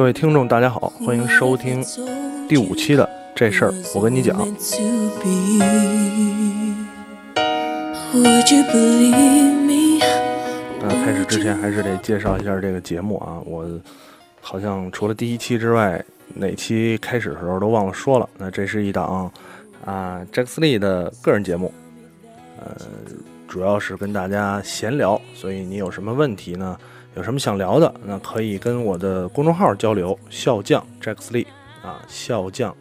各位听众，大家好，欢迎收听第五期的这事儿，我跟你讲。那开始之前还是得介绍一下这个节目啊，我好像除了第一期之外，哪期开始的时候都忘了说了。那这是一档啊，Jack Lee 的个人节目，呃，主要是跟大家闲聊，所以你有什么问题呢？有什么想聊的，那可以跟我的公众号交流。笑匠 Jack Lee 啊，笑匠，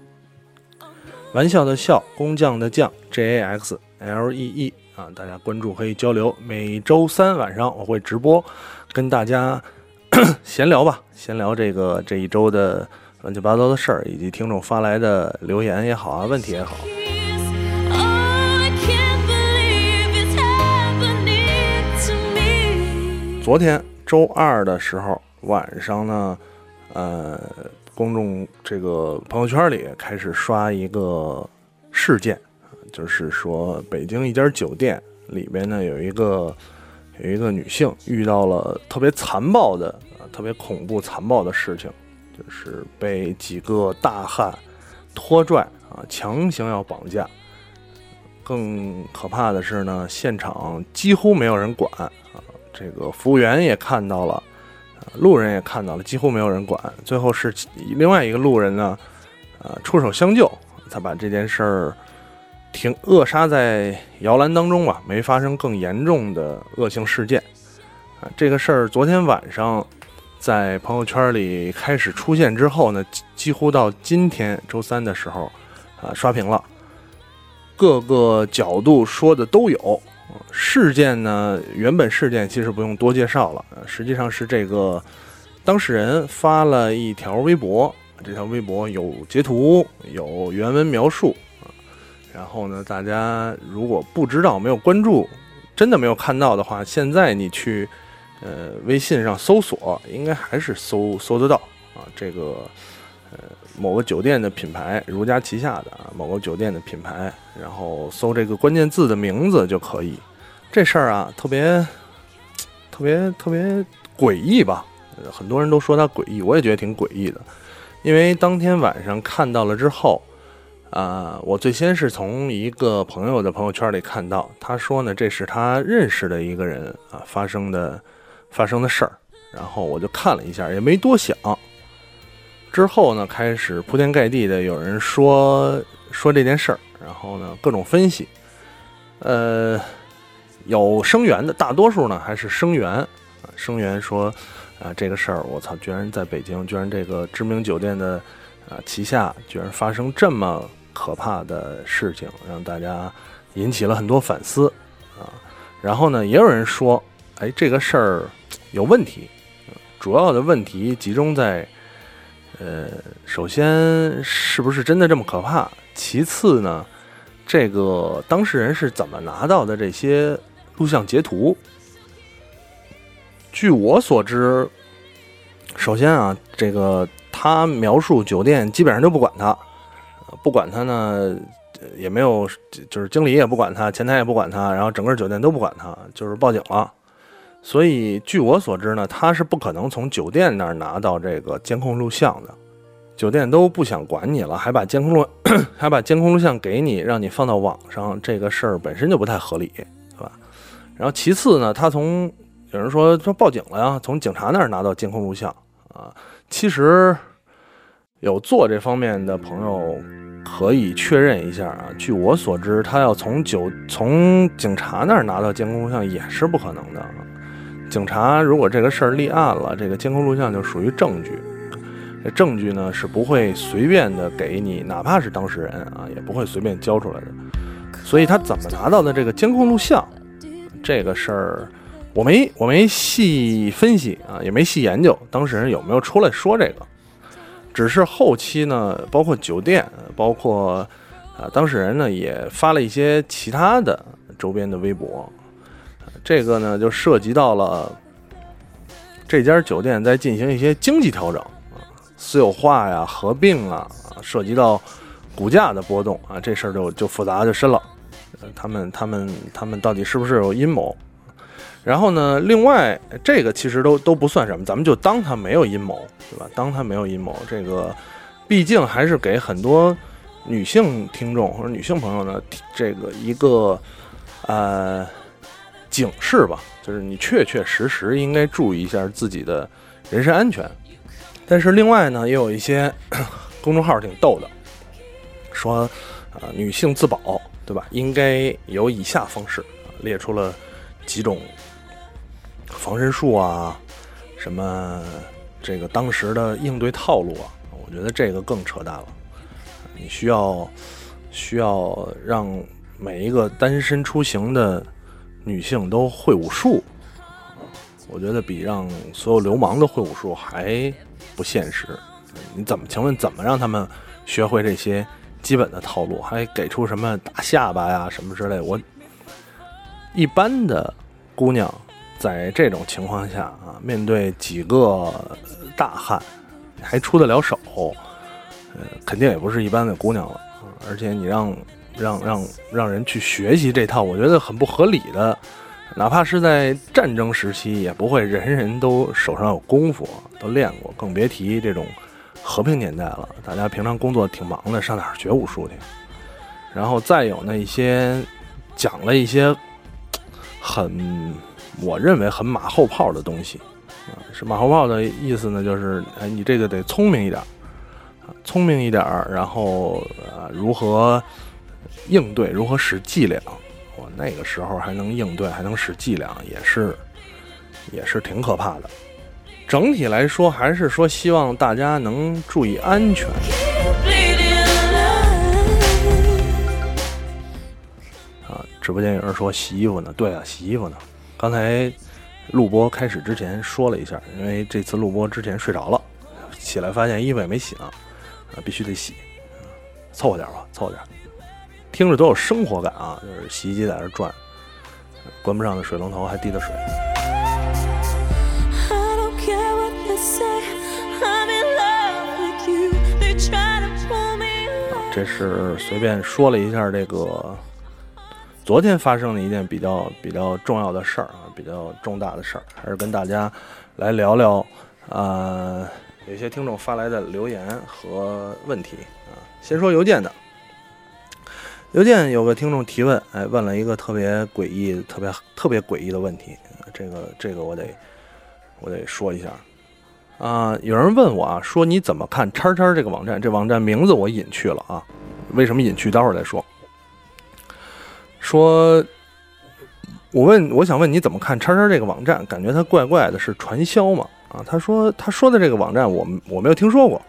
玩笑的笑，工匠的匠，J A X L E E 啊，大家关注可以交流。每周三晚上我会直播，跟大家 闲聊吧，闲聊这个这一周的乱七八糟的事儿，以及听众发来的留言也好啊，问题也好。昨天。周二的时候晚上呢，呃，公众这个朋友圈里开始刷一个事件，就是说北京一家酒店里边呢有一个有一个女性遇到了特别残暴的特别恐怖残暴的事情，就是被几个大汉拖拽啊强行要绑架，更可怕的是呢，现场几乎没有人管。这个服务员也看到了，路人也看到了，几乎没有人管。最后是另外一个路人呢，呃，出手相救，才把这件事儿停扼杀在摇篮当中吧，没发生更严重的恶性事件。啊，这个事儿昨天晚上在朋友圈里开始出现之后呢，几乎到今天周三的时候，啊，刷屏了，各个角度说的都有。事件呢，原本事件其实不用多介绍了，实际上是这个当事人发了一条微博，这条微博有截图，有原文描述啊。然后呢，大家如果不知道、没有关注、真的没有看到的话，现在你去呃微信上搜索，应该还是搜搜得到啊。这个呃某个酒店的品牌，如家旗下的啊，某个酒店的品牌，然后搜这个关键字的名字就可以。这事儿啊，特别特别特别诡异吧？很多人都说它诡异，我也觉得挺诡异的。因为当天晚上看到了之后，啊，我最先是从一个朋友的朋友圈里看到，他说呢，这是他认识的一个人啊发生的发生的事儿。然后我就看了一下，也没多想。之后呢，开始铺天盖地的有人说说这件事儿，然后呢，各种分析，呃。有声援的，大多数呢还是声援啊。声援说，啊，这个事儿，我操，居然在北京，居然这个知名酒店的啊旗下，居然发生这么可怕的事情，让大家引起了很多反思啊。然后呢，也有人说，哎，这个事儿有问题，主要的问题集中在，呃，首先是不是真的这么可怕？其次呢，这个当事人是怎么拿到的这些？录像截图，据我所知，首先啊，这个他描述酒店基本上就不管他，不管他呢，也没有，就是经理也不管他，前台也不管他，然后整个酒店都不管他，就是报警了。所以据我所知呢，他是不可能从酒店那儿拿到这个监控录像的，酒店都不想管你了，还把监控录 还把监控录像给你，让你放到网上，这个事儿本身就不太合理。然后其次呢，他从有人说说报警了呀，从警察那儿拿到监控录像啊。其实有做这方面的朋友可以确认一下啊。据我所知，他要从酒从警察那儿拿到监控录像也是不可能的。警察如果这个事儿立案了，这个监控录像就属于证据，这证据呢是不会随便的给你，哪怕是当事人啊，也不会随便交出来的。所以他怎么拿到的这个监控录像？这个事儿，我没我没细分析啊，也没细研究当事人有没有出来说这个。只是后期呢，包括酒店，包括啊当事人呢，也发了一些其他的周边的微博。这个呢，就涉及到了这家酒店在进行一些经济调整啊，私有化呀、合并啊，涉及到股价的波动啊，这事儿就就复杂就深了。他们他们他们到底是不是有阴谋？然后呢，另外这个其实都都不算什么，咱们就当他没有阴谋，对吧？当他没有阴谋，这个毕竟还是给很多女性听众或者女性朋友呢，这个一个呃警示吧，就是你确确实实应该注意一下自己的人身安全。但是另外呢，也有一些 公众号挺逗的，说啊，女性自保，对吧？应该有以下方式，列出了几种。防身术啊，什么这个当时的应对套路啊，我觉得这个更扯淡了。你需要需要让每一个单身出行的女性都会武术，我觉得比让所有流氓都会武术还不现实。你怎么？请问怎么让他们学会这些基本的套路？还给出什么打下巴呀什么之类？我一般的姑娘。在这种情况下啊，面对几个大汉，还出得了手，呃，肯定也不是一般的姑娘了。而且你让让让让人去学习这套，我觉得很不合理的。哪怕是在战争时期，也不会人人都手上有功夫，都练过，更别提这种和平年代了。大家平常工作挺忙的，上哪儿学武术去？然后再有那一些讲了一些很。我认为很马后炮的东西，啊，是马后炮的意思呢，就是哎，你这个得聪明一点，聪明一点，然后啊，如何应对，如何使伎俩，我那个时候还能应对，还能使伎俩，也是也是挺可怕的。整体来说，还是说希望大家能注意安全。啊，直播间有人说洗衣服呢，对啊，洗衣服呢。刚才录播开始之前说了一下，因为这次录播之前睡着了，起来发现衣服也没洗呢，啊，必须得洗，凑合点吧，凑合点，听着都有生活感啊，就是洗衣机在那转，关不上的水龙头还滴着水。这是随便说了一下这个。昨天发生的一件比较比较重要的事儿啊，比较重大的事儿，还是跟大家来聊聊啊，有些听众发来的留言和问题啊。先说邮件的，邮件有个听众提问，哎，问了一个特别诡异、特别特别诡异的问题，这个这个我得我得说一下啊。有人问我啊，说你怎么看叉叉这个网站？这网站名字我隐去了啊，为什么隐去？待会儿再说。说，我问，我想问你怎么看叉叉这个网站？感觉它怪怪的，是传销吗？啊，他说他说的这个网站，我我没有听说过。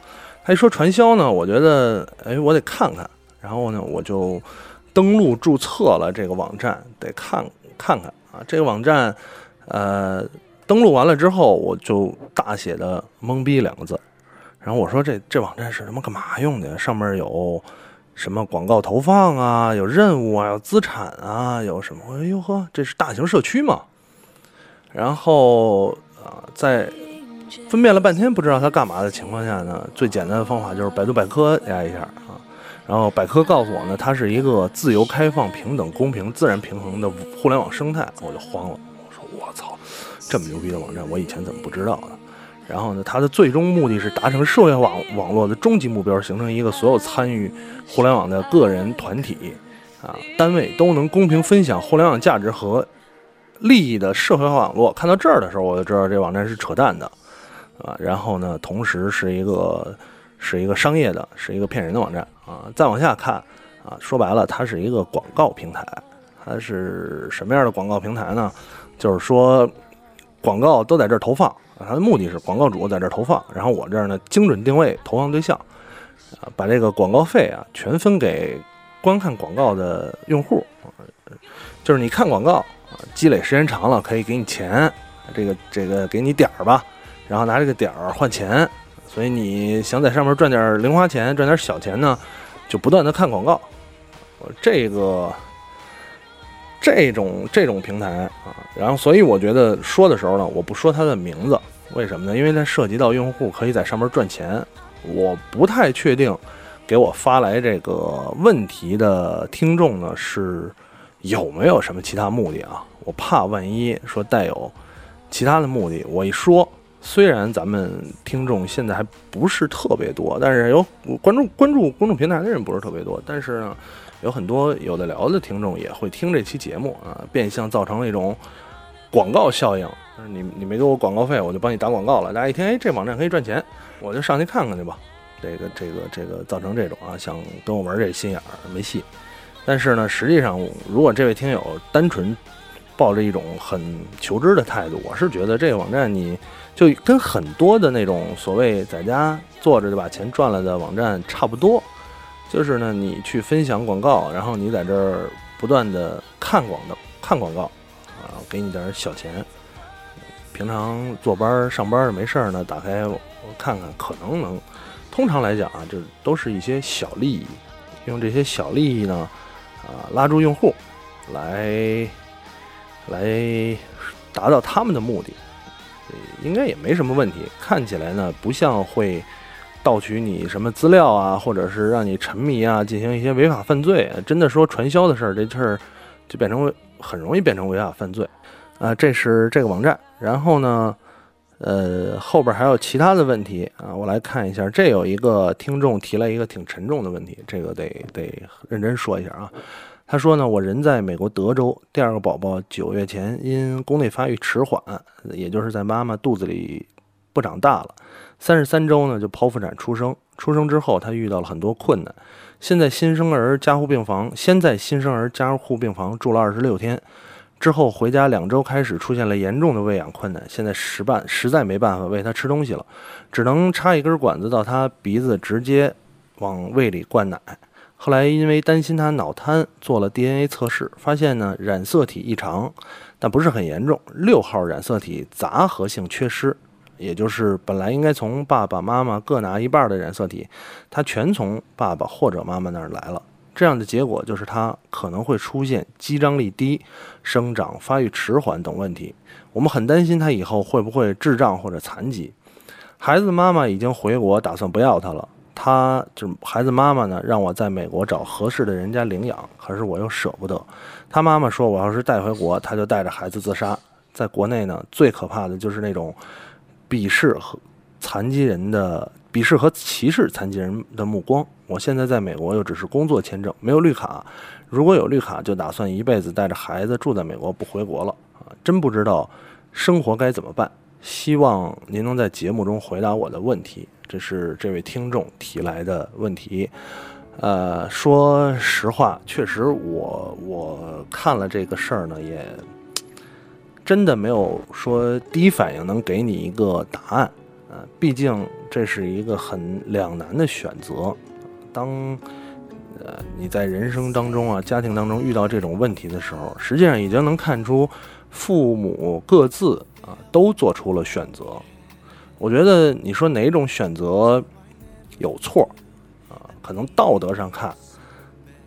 他一说传销呢，我觉得，哎，我得看看。然后呢，我就登录注册了这个网站，得看看看啊。这个网站，呃，登录完了之后，我就大写的懵逼两个字。然后我说这这网站是他妈干嘛用的？上面有。什么广告投放啊，有任务啊，有资产啊，有什么？哎呦呵，这是大型社区嘛？然后啊，在分辨了半天不知道它干嘛的情况下呢，最简单的方法就是百度百科加一下啊。然后百科告诉我呢，它是一个自由、开放、平等、公平、自然平衡的互联网生态，我就慌了。我操，这么牛逼的网站，我以前怎么不知道呢？然后呢，它的最终目的是达成社会网网络的终极目标，形成一个所有参与互联网的个人、团体、啊单位都能公平分享互联网价值和利益的社会化网络。看到这儿的时候，我就知道这网站是扯淡的，啊，然后呢，同时是一个是一个商业的，是一个骗人的网站啊。再往下看，啊，说白了，它是一个广告平台。它是什么样的广告平台呢？就是说，广告都在这儿投放。它的目的是广告主在这儿投放，然后我这儿呢精准定位投放对象，啊，把这个广告费啊全分给观看广告的用户，就是你看广告，积累时间长了可以给你钱，这个这个给你点儿吧，然后拿这个点儿换钱，所以你想在上面赚点零花钱，赚点小钱呢，就不断的看广告，我这个。这种这种平台啊，然后所以我觉得说的时候呢，我不说它的名字，为什么呢？因为它涉及到用户可以在上面赚钱，我不太确定给我发来这个问题的听众呢是有没有什么其他目的啊？我怕万一说带有其他的目的，我一说。虽然咱们听众现在还不是特别多，但是有关注关注公众平台的人不是特别多，但是呢，有很多有的聊的听众也会听这期节目啊，变相造成了一种广告效应。你你没给我广告费，我就帮你打广告了。大家一听，哎，这网站可以赚钱，我就上去看看去吧。这个这个这个造成这种啊，想跟我玩这心眼儿没戏。但是呢，实际上如果这位听友单纯抱着一种很求知的态度，我是觉得这个网站你。就跟很多的那种所谓在家坐着就把钱赚了的网站差不多，就是呢，你去分享广告，然后你在这儿不断的看广的看广告，啊，给你点小钱。平常坐班上班没事儿呢，打开我看看，可能能。通常来讲啊，就都是一些小利益，用这些小利益呢，啊，拉住用户，来来达到他们的目的。应该也没什么问题，看起来呢不像会盗取你什么资料啊，或者是让你沉迷啊，进行一些违法犯罪。真的说传销的事儿，这事儿就变成很容易变成违法犯罪啊。这是这个网站，然后呢，呃，后边还有其他的问题啊，我来看一下。这有一个听众提了一个挺沉重的问题，这个得得认真说一下啊。他说呢，我人在美国德州，第二个宝宝九月前因宫内发育迟缓，也就是在妈妈肚子里不长大了，三十三周呢就剖腹产出生。出生之后，他遇到了很多困难，现在新生儿加护病房，先在新生儿加护病房住了二十六天，之后回家两周开始出现了严重的喂养困难，现在实办实在没办法喂他吃东西了，只能插一根管子到他鼻子，直接往胃里灌奶。后来因为担心他脑瘫，做了 DNA 测试，发现呢染色体异常，但不是很严重。六号染色体杂合性缺失，也就是本来应该从爸爸妈妈各拿一半的染色体，他全从爸爸或者妈妈那儿来了。这样的结果就是他可能会出现肌张力低、生长发育迟缓等问题。我们很担心他以后会不会智障或者残疾。孩子妈妈已经回国，打算不要他了。他就是孩子妈妈呢，让我在美国找合适的人家领养，可是我又舍不得。他妈妈说，我要是带回国，他就带着孩子自杀。在国内呢，最可怕的就是那种鄙视和残疾人的鄙视和歧视残疾人的目光。我现在在美国又只是工作签证，没有绿卡。如果有绿卡，就打算一辈子带着孩子住在美国，不回国了啊！真不知道生活该怎么办。希望您能在节目中回答我的问题。这是这位听众提来的问题，呃，说实话，确实我我看了这个事儿呢，也真的没有说第一反应能给你一个答案，呃，毕竟这是一个很两难的选择。当呃你在人生当中啊，家庭当中遇到这种问题的时候，实际上已经能看出父母各自啊都做出了选择。我觉得你说哪种选择有错啊？可能道德上看，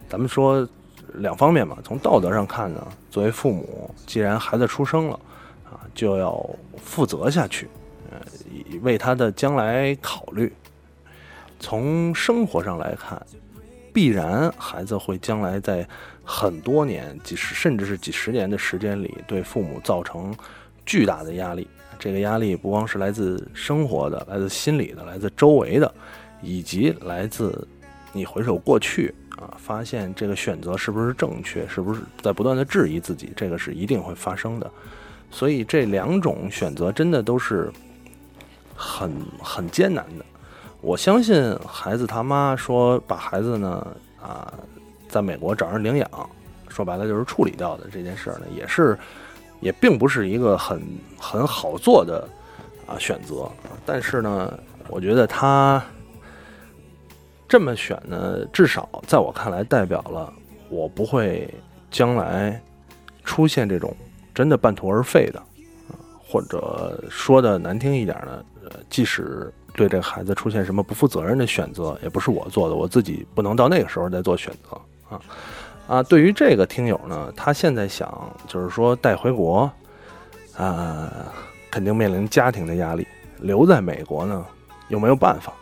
咱们说两方面嘛。从道德上看呢，作为父母，既然孩子出生了啊，就要负责下去，呃，为他的将来考虑。从生活上来看，必然孩子会将来在很多年、几十甚至是几十年的时间里，对父母造成巨大的压力。这个压力不光是来自生活的，来自心理的，来自周围的，以及来自你回首过去啊，发现这个选择是不是正确，是不是在不断的质疑自己，这个是一定会发生的。所以这两种选择真的都是很很艰难的。我相信孩子他妈说把孩子呢啊，在美国找人领养，说白了就是处理掉的这件事儿呢，也是。也并不是一个很很好做的啊选择，但是呢，我觉得他这么选呢，至少在我看来，代表了我不会将来出现这种真的半途而废的，或者说的难听一点呢，即使对这孩子出现什么不负责任的选择，也不是我做的，我自己不能到那个时候再做选择啊。啊，对于这个听友呢，他现在想就是说带回国，啊，肯定面临家庭的压力；留在美国呢，又没有办法。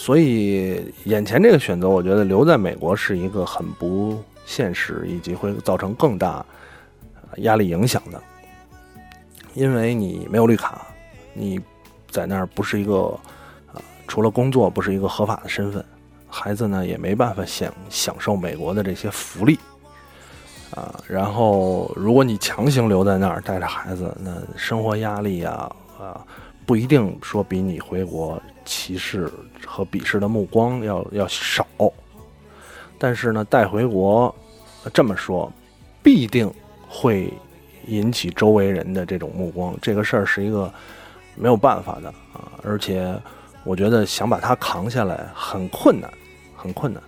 所以眼前这个选择，我觉得留在美国是一个很不现实，以及会造成更大压力影响的。因为你没有绿卡，你在那儿不是一个啊，除了工作不是一个合法的身份，孩子呢也没办法享享受美国的这些福利啊。然后，如果你强行留在那儿带着孩子，那生活压力呀啊，不一定说比你回国歧视和鄙视的目光要要少。但是呢，带回国这么说，必定会。引起周围人的这种目光，这个事儿是一个没有办法的啊！而且我觉得想把它扛下来很困难，很困难。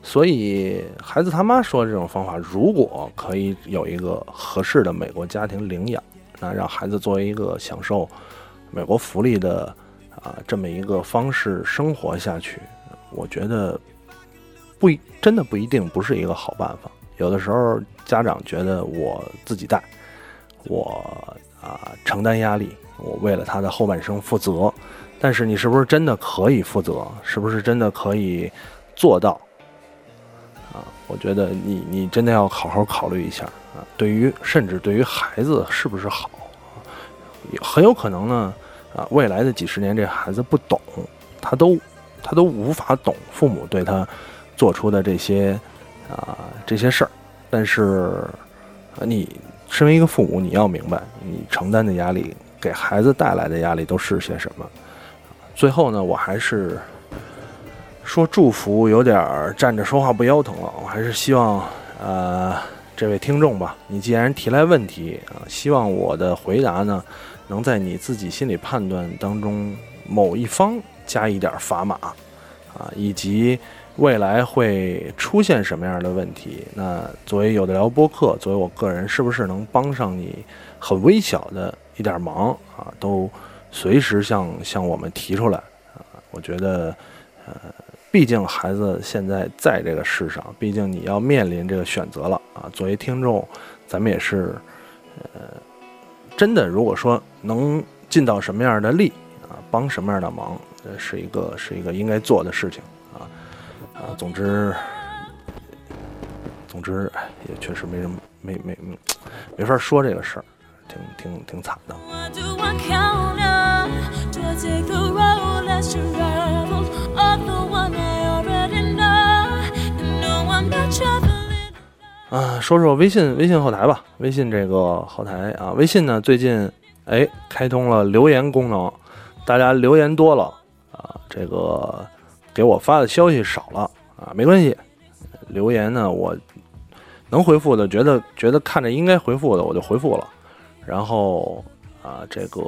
所以孩子他妈说这种方法，如果可以有一个合适的美国家庭领养，那让孩子作为一个享受美国福利的啊这么一个方式生活下去，我觉得不一真的不一定不是一个好办法。有的时候，家长觉得我自己带，我啊承担压力，我为了他的后半生负责。但是你是不是真的可以负责？是不是真的可以做到？啊，我觉得你你真的要好好考虑一下啊。对于甚至对于孩子是不是好，很有可能呢啊，未来的几十年这孩子不懂，他都他都无法懂父母对他做出的这些。啊，这些事儿，但是，你身为一个父母，你要明白，你承担的压力，给孩子带来的压力都是些什么。最后呢，我还是说祝福，有点站着说话不腰疼了。我还是希望，呃，这位听众吧，你既然提来问题啊，希望我的回答呢，能在你自己心理判断当中某一方加一点砝码，啊，以及。未来会出现什么样的问题？那作为有的聊播客，作为我个人，是不是能帮上你很微小的一点忙啊？都随时向向我们提出来啊！我觉得，呃，毕竟孩子现在在这个世上，毕竟你要面临这个选择了啊！作为听众，咱们也是，呃，真的，如果说能尽到什么样的力啊，帮什么样的忙，呃，是一个是一个应该做的事情。啊，啊总之，总之，也确实没什么，没没没，没法说这个事儿，挺挺挺惨的。啊，说说微信微信后台吧，微信这个后台啊，微信呢最近哎开通了留言功能，大家留言多了啊，这个。给我发的消息少了啊，没关系，留言呢我能回复的，觉得觉得看着应该回复的我就回复了，然后啊这个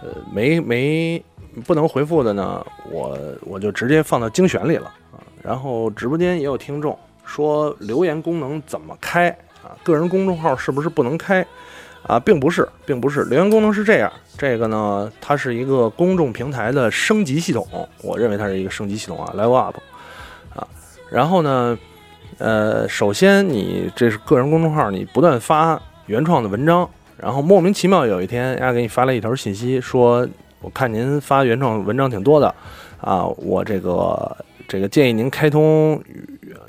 呃没没不能回复的呢，我我就直接放到精选里了啊。然后直播间也有听众说留言功能怎么开啊？个人公众号是不是不能开？啊，并不是，并不是留言功能是这样，这个呢，它是一个公众平台的升级系统，我认为它是一个升级系统啊，level up，啊，然后呢，呃，首先你这是个人公众号，你不断发原创的文章，然后莫名其妙有一天，人家给你发了一条信息，说我看您发原创文章挺多的，啊，我这个这个建议您开通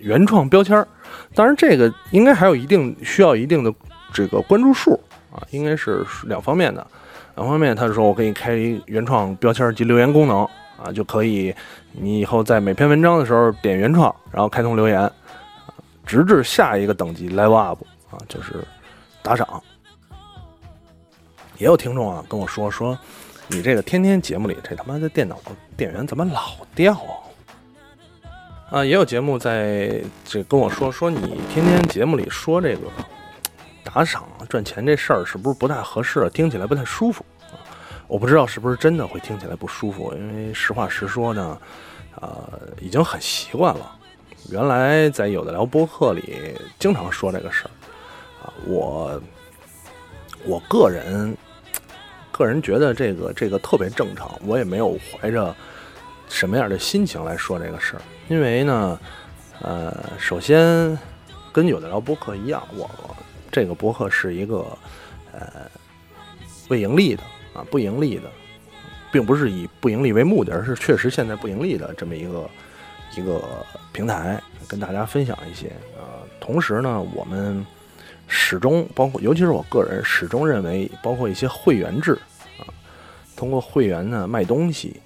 原创标签儿，当然这个应该还有一定需要一定的这个关注数。啊，应该是两方面的，两方面，他说我给你开一原创标签及留言功能啊，就可以，你以后在每篇文章的时候点原创，然后开通留言，啊，直至下一个等级 level up 啊，就是打赏。也有听众啊跟我说说，你这个天天节目里这他妈的电脑电源怎么老掉啊？啊，也有节目在这跟我说说你天天节目里说这个。打赏赚钱这事儿是不是不太合适？听起来不太舒服啊！我不知道是不是真的会听起来不舒服，因为实话实说呢，呃，已经很习惯了。原来在有的聊播客里经常说这个事儿啊，我我个人个人觉得这个这个特别正常，我也没有怀着什么样的心情来说这个事儿，因为呢，呃，首先跟有的聊播客一样，我。这个博客是一个，呃，未盈利的啊，不盈利的，并不是以不盈利为目的，而是确实现在不盈利的这么一个一个平台跟大家分享一些啊。同时呢，我们始终包括，尤其是我个人始终认为，包括一些会员制啊，通过会员呢卖东西，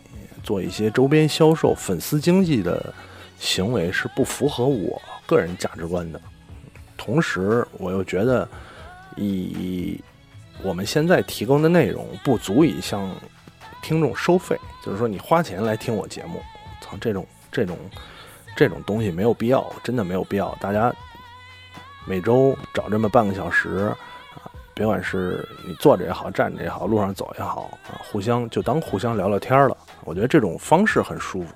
做一些周边销售、粉丝经济的行为是不符合我个人价值观的。同时，我又觉得以我们现在提供的内容不足以向听众收费，就是说你花钱来听我节目，操，这种这种这种东西没有必要，真的没有必要。大家每周找这么半个小时啊，别管是你坐着也好，站着也好，路上走也好啊，互相就当互相聊聊天了。我觉得这种方式很舒服。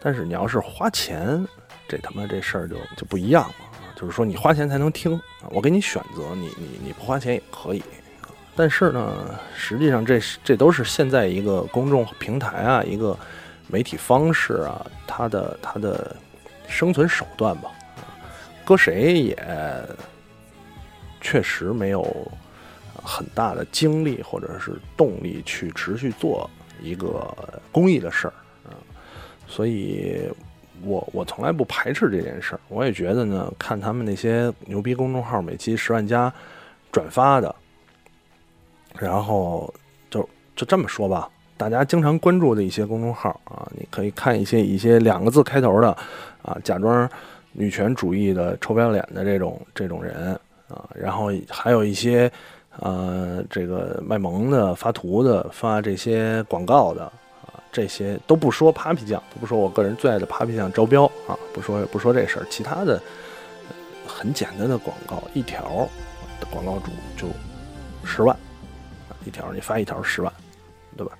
但是你要是花钱，这他妈这事儿就就不一样了！就是说你花钱才能听，我给你选择，你你你不花钱也可以。但是呢，实际上这这都是现在一个公众平台啊，一个媒体方式啊，它的它的生存手段吧。搁谁也确实没有很大的精力或者是动力去持续做一个公益的事儿啊。所以我我从来不排斥这件事儿。我也觉得呢，看他们那些牛逼公众号每期十万加转发的。然后就就这么说吧，大家经常关注的一些公众号啊，你可以看一些一些两个字开头的啊，假装女权主义的臭不要脸的这种这种人啊，然后还有一些呃这个卖萌的、发图的、发这些广告的啊，这些都不说 Papi 酱，都不说我个人最爱的 Papi 酱招标啊，不说不说这事儿，其他的很简单的广告，一条广告主就十万。一条你发一条十万，对吧？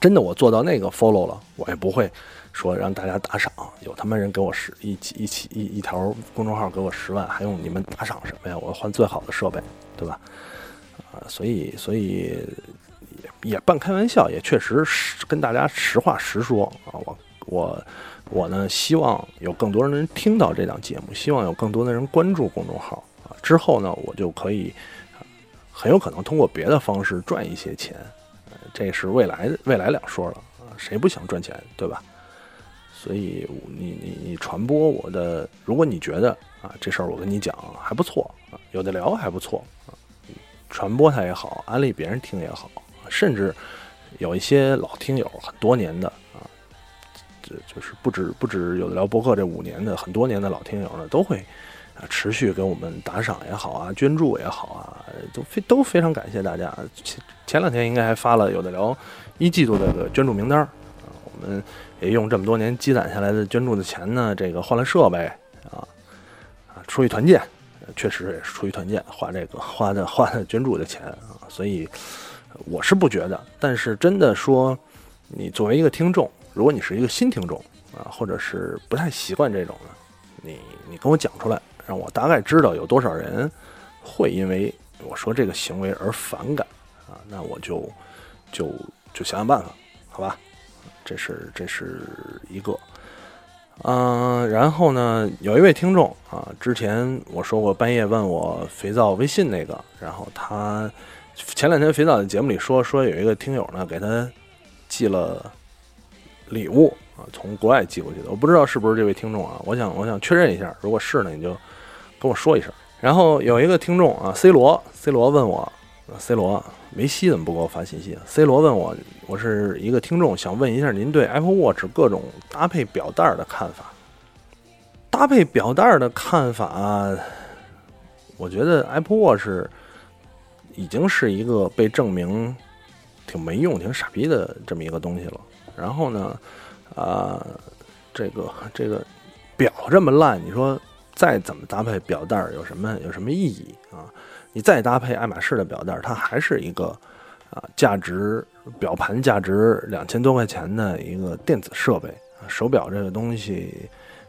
真的我做到那个 follow 了，我也不会说让大家打赏。有他妈人给我十一起一起一一条公众号给我十万，还用你们打赏什么呀？我换最好的设备，对吧？啊，所以所以也也半开玩笑，也确实是跟大家实话实说啊。我我我呢，希望有更多人听到这档节目，希望有更多的人关注公众号啊。之后呢，我就可以。很有可能通过别的方式赚一些钱，这是未来未来两说了啊，谁不想赚钱，对吧？所以你你你传播我的，如果你觉得啊这事儿我跟你讲还不错啊，有的聊还不错啊，传播它也好，安利别人听也好，甚至有一些老听友很多年的啊，这就是不止不止有的聊博客这五年的很多年的老听友呢，都会。啊，持续给我们打赏也好啊，捐助也好啊，都非都非常感谢大家。前前两天应该还发了有的聊一季度的捐助名单儿，我们也用这么多年积攒下来的捐助的钱呢，这个换了设备啊啊，出去团建，确实也是出去团建，花这个花的花的捐助的钱啊，所以我是不觉得。但是真的说，你作为一个听众，如果你是一个新听众啊，或者是不太习惯这种的，你你跟我讲出来。让我大概知道有多少人会因为我说这个行为而反感啊，那我就就就想想办法，好吧？这是这是一个，嗯，然后呢，有一位听众啊，之前我说过半夜问我肥皂微信那个，然后他前两天肥皂的节目里说说有一个听友呢给他寄了礼物啊，从国外寄过去的，我不知道是不是这位听众啊，我想我想确认一下，如果是呢，你就。跟我说一声，然后有一个听众啊，C 罗，C 罗问我，C 罗，梅西怎么不给我发信息啊？C 罗问我，我是一个听众，想问一下您对 Apple Watch 各种搭配表带的看法。搭配表带的看法，我觉得 Apple Watch 已经是一个被证明挺没用、挺傻逼的这么一个东西了。然后呢，啊，这个这个表这么烂，你说？再怎么搭配表带有什么有什么意义啊？你再搭配爱马仕的表带，它还是一个啊价值表盘价值两千多块钱的一个电子设备。手表这个东西，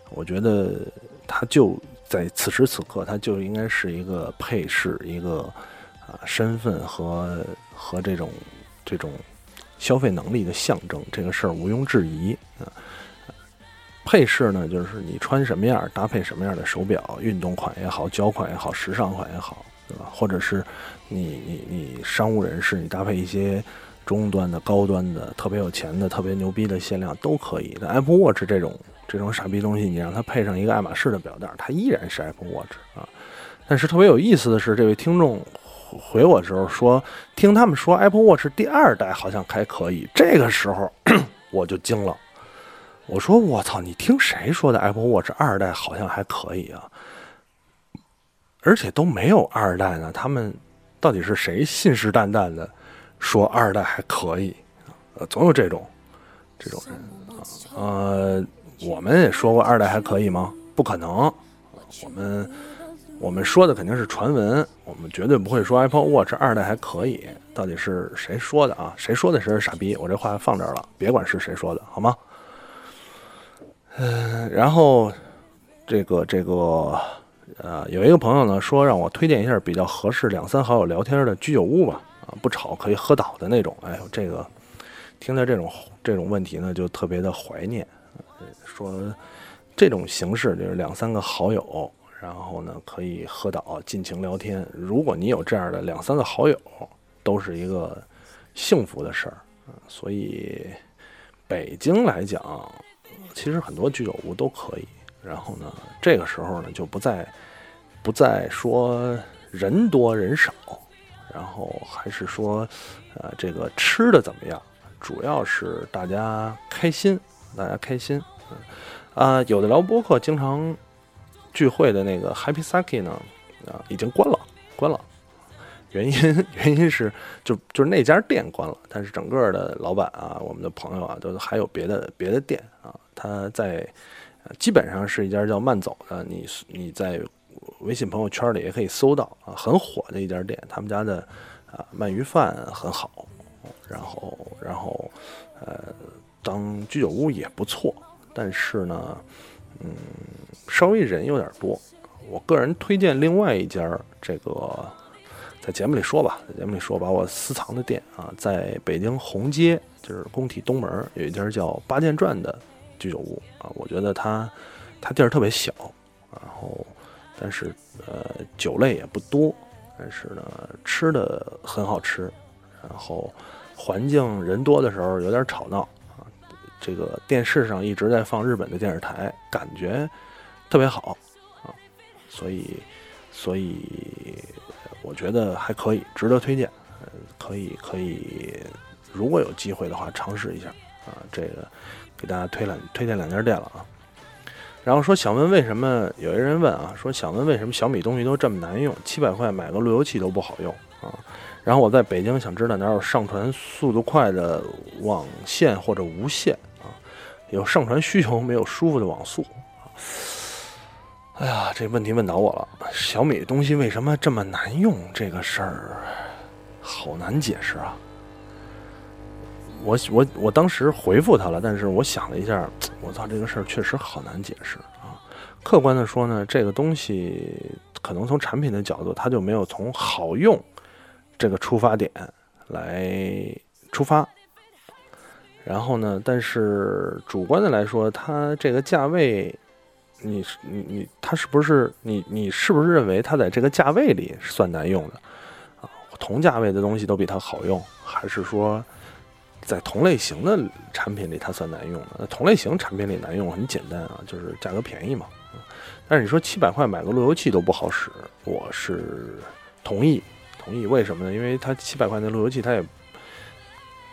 我觉得它就在此时此刻，它就应该是一个配饰，一个啊身份和和这种这种消费能力的象征。这个事儿毋庸置疑啊。配饰呢，就是你穿什么样搭配什么样的手表，运动款也好，胶款也好，时尚款也好，对吧？或者是你你你商务人士，你搭配一些中端的、高端的、特别有钱的、特别牛逼的限量都可以。但 Apple Watch 这种这种傻逼东西，你让它配上一个爱马仕的表带，它依然是 Apple Watch 啊。但是特别有意思的是，这位听众回我时候说，听他们说 Apple Watch 第二代好像还可以。这个时候 我就惊了，我说我操，你听谁说的 Apple Watch 二代好像还可以啊？而且都没有二代呢，他们到底是谁信誓旦旦的说二代还可以？呃，总有这种这种人啊。呃，我们也说过二代还可以吗？不可能，我们我们说的肯定是传闻，我们绝对不会说 Apple Watch 二代还可以。到底是谁说的啊？谁说的谁是傻逼？我这话放这儿了，别管是谁说的，好吗？嗯，然后这个这个。呃，有一个朋友呢说让我推荐一下比较合适两三好友聊天的居酒屋吧，啊，不吵可以喝倒的那种。哎呦，这个听到这种这种问题呢，就特别的怀念。说这种形式就是两三个好友，然后呢可以喝倒尽情聊天。如果你有这样的两三个好友，都是一个幸福的事儿。所以北京来讲，其实很多居酒屋都可以。然后呢，这个时候呢，就不再不再说人多人少，然后还是说，呃，这个吃的怎么样？主要是大家开心，大家开心。啊，有的聊播客经常聚会的那个 Happy Saki 呢，啊，已经关了，关了。原因 原因是就就是那家店关了，但是整个的老板啊，我们的朋友啊，都还有别的别的店啊，他在。基本上是一家叫慢走的，你你在微信朋友圈里也可以搜到啊，很火的一家店。他们家的啊鳗鱼饭很好，然后然后呃当居酒屋也不错，但是呢，嗯，稍微人有点多。我个人推荐另外一家，这个在节目里说吧，在节目里说把我私藏的店啊，在北京红街，就是工体东门有一家叫八剑传的。居酒屋啊，我觉得它它地儿特别小，然后但是呃酒类也不多，但是呢吃的很好吃，然后环境人多的时候有点吵闹啊，这个电视上一直在放日本的电视台，感觉特别好啊，所以所以我觉得还可以，值得推荐，呃可以可以，如果有机会的话尝试一下啊，这个。给大家推两推荐两家店了啊，然后说想问为什么有些人问啊，说想问为什么小米东西都这么难用，七百块买个路由器都不好用啊。然后我在北京想知道哪有上传速度快的网线或者无线啊，有上传需求没有舒服的网速啊。哎呀，这问题问倒我了，小米东西为什么这么难用？这个事儿好难解释啊。我我我当时回复他了，但是我想了一下，我操，这个事儿确实好难解释啊。客观的说呢，这个东西可能从产品的角度，它就没有从好用这个出发点来出发。然后呢，但是主观的来说，它这个价位，你你你，它是不是你你是不是认为它在这个价位里算难用的啊？同价位的东西都比它好用，还是说？在同类型的产品里，它算难用的。同类型产品里难用很简单啊，就是价格便宜嘛。但是你说七百块买个路由器都不好使，我是同意，同意。为什么呢？因为它七百块那路由器，它也，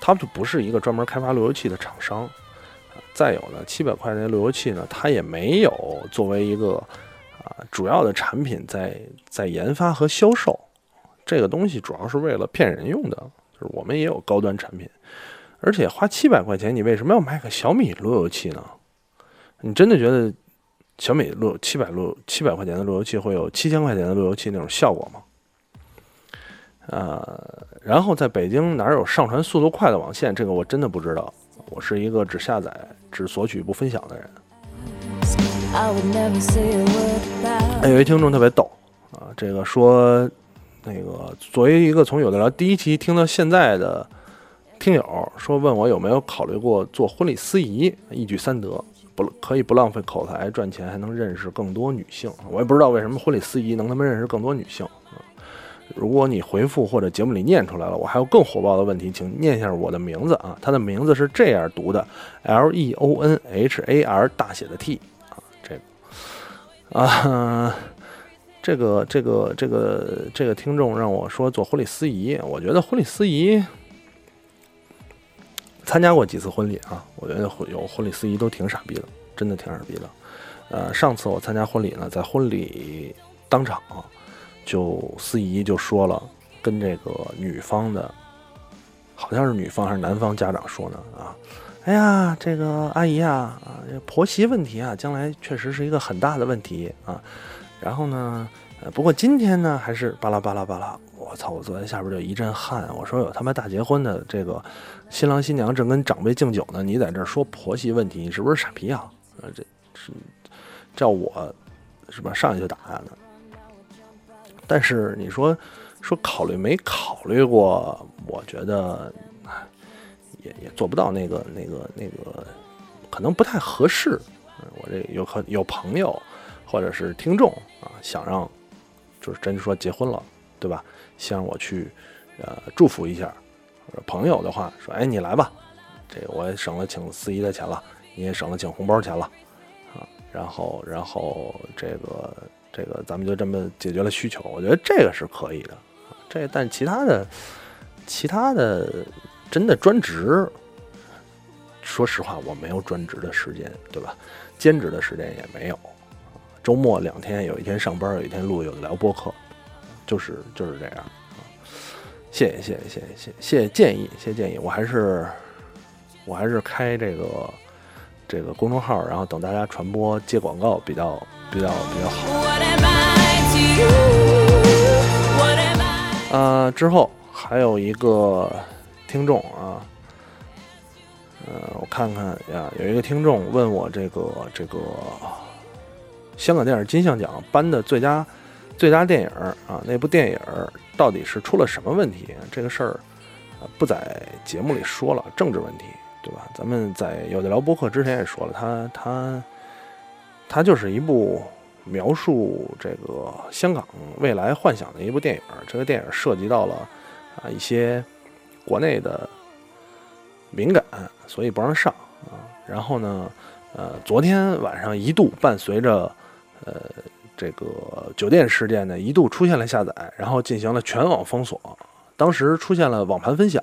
它就不是一个专门开发路由器的厂商。再有呢，七百块那路由器呢，它也没有作为一个啊主要的产品在在研发和销售。这个东西主要是为了骗人用的，就是我们也有高端产品。而且花七百块钱，你为什么要买个小米路由器呢？你真的觉得小米路七百路七百块钱的路由器会有七千块钱的路由器那种效果吗？呃，然后在北京哪有上传速度快的网线？这个我真的不知道。我是一个只下载、只索取不分享的人。还有一听众特别逗啊，这个说那个作为一个从有的聊第一期听到现在的。听友说问我有没有考虑过做婚礼司仪，一举三得，不可以不浪费口才赚钱，还能认识更多女性。我也不知道为什么婚礼司仪能他妈认识更多女性。如果你回复或者节目里念出来了，我还有更火爆的问题，请念一下我的名字啊。他的名字是这样读的：L E O N H A R 大写的 T 啊，这个啊，这个这个这个这个听众让我说做婚礼司仪，我觉得婚礼司仪参加过几次婚礼啊，我觉得有婚礼司仪都挺傻逼的，真的挺傻逼的。呃，上次我参加婚礼呢，在婚礼当场。就司仪就说了，跟这个女方的，好像是女方还是男方家长说呢啊，哎呀，这个阿姨啊啊，婆媳问题啊，将来确实是一个很大的问题啊。然后呢，呃，不过今天呢，还是巴拉巴拉巴拉，我操！我坐在下边就一阵汗。我说有他妈大结婚的这个新郎新娘正跟长辈敬酒呢，你在这说婆媳问题，你是不是傻逼啊？啊，这是叫我是吧？上去就打他呢。但是你说说考虑没考虑过？我觉得也也做不到那个那个那个，可能不太合适。我这有可有朋友或者是听众啊，想让就是真说结婚了，对吧？希望我去呃祝福一下。朋友的话说，哎，你来吧，这我也省了请司仪的钱了，你也省了请红包钱了啊。然后然后这个。这个咱们就这么解决了需求，我觉得这个是可以的。这但其他的，其他的真的专职，说实话我没有专职的时间，对吧？兼职的时间也没有。周末两天，有一天上班，有一天录，有的聊播客，就是就是这样。谢谢谢谢谢谢谢谢建议，谢谢建议。我还是我还是开这个这个公众号，然后等大家传播接广告比较。比较比较好。呃，之后还有一个听众啊，呃，我看看呀，有一个听众问我这个这个香港电影金像奖颁的最佳最佳电影啊，那部电影到底是出了什么问题？这个事儿不在节目里说了，政治问题，对吧？咱们在有的聊播客之前也说了，他他。它就是一部描述这个香港未来幻想的一部电影。这个电影涉及到了啊一些国内的敏感，所以不让上啊。然后呢，呃，昨天晚上一度伴随着呃这个酒店事件呢，一度出现了下载，然后进行了全网封锁。当时出现了网盘分享，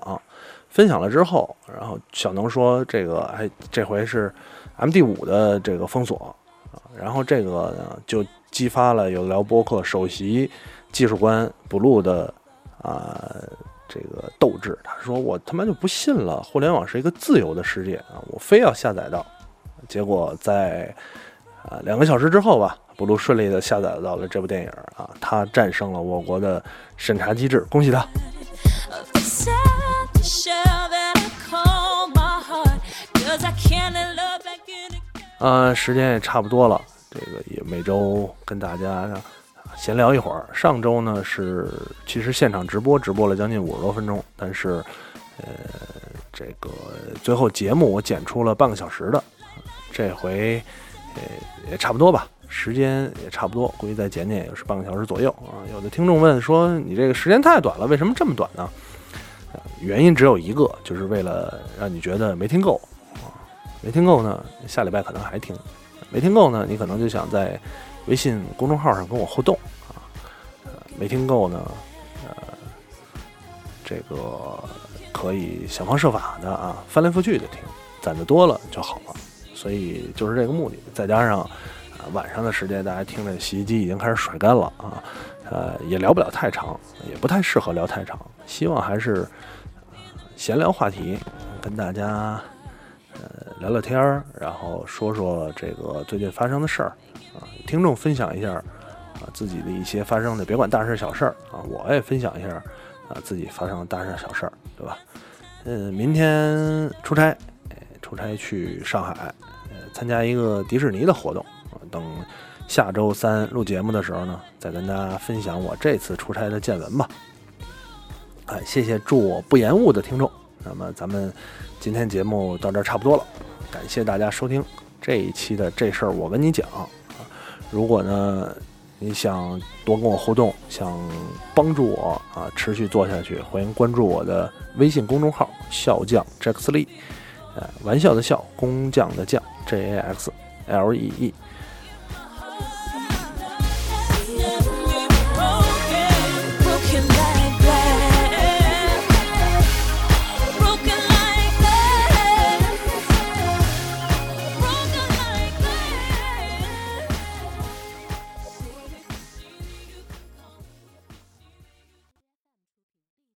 分享了之后，然后小能说这个哎这回是 M D 五的这个封锁啊。然后这个呢，就激发了有聊播客首席技术官 blue 的啊这个斗志。他说：“我他妈就不信了，互联网是一个自由的世界啊，我非要下载到。”结果在啊两个小时之后吧，blue 顺利的下载到了这部电影啊，他战胜了我国的审查机制，恭喜他！呃，时间也差不多了，这个也每周跟大家闲聊一会儿。上周呢是其实现场直播直播了将近五十多分钟，但是呃这个最后节目我剪出了半个小时的，这回呃也差不多吧，时间也差不多，估计再剪剪也是半个小时左右啊。有的听众问说你这个时间太短了，为什么这么短呢？原因只有一个，就是为了让你觉得没听够啊。没听够呢，下礼拜可能还听；没听够呢，你可能就想在微信公众号上跟我互动啊。没听够呢，呃，这个可以想方设法的啊，翻来覆去的听，攒的多了就好了。所以就是这个目的。再加上啊，晚上的时间大家听着洗衣机已经开始甩干了啊，呃，也聊不了太长，也不太适合聊太长。希望还是闲聊话题，跟大家。呃，聊聊天儿，然后说说这个最近发生的事儿啊，听众分享一下啊自己的一些发生的，别管大事小事儿啊，我也分享一下啊自己发生的大事小事儿，对吧？嗯，明天出差，出差去上海，呃，参加一个迪士尼的活动。等下周三录节目的时候呢，再跟大家分享我这次出差的见闻吧。哎，谢谢祝我不延误的听众。那么咱们今天节目到这儿差不多了，感谢大家收听这一期的这事儿我跟你讲啊。如果呢你想多跟我互动，想帮助我啊持续做下去，欢迎关注我的微信公众号“笑匠 Jax Lee”，呃，玩笑的笑，工匠的匠，J A X L E E。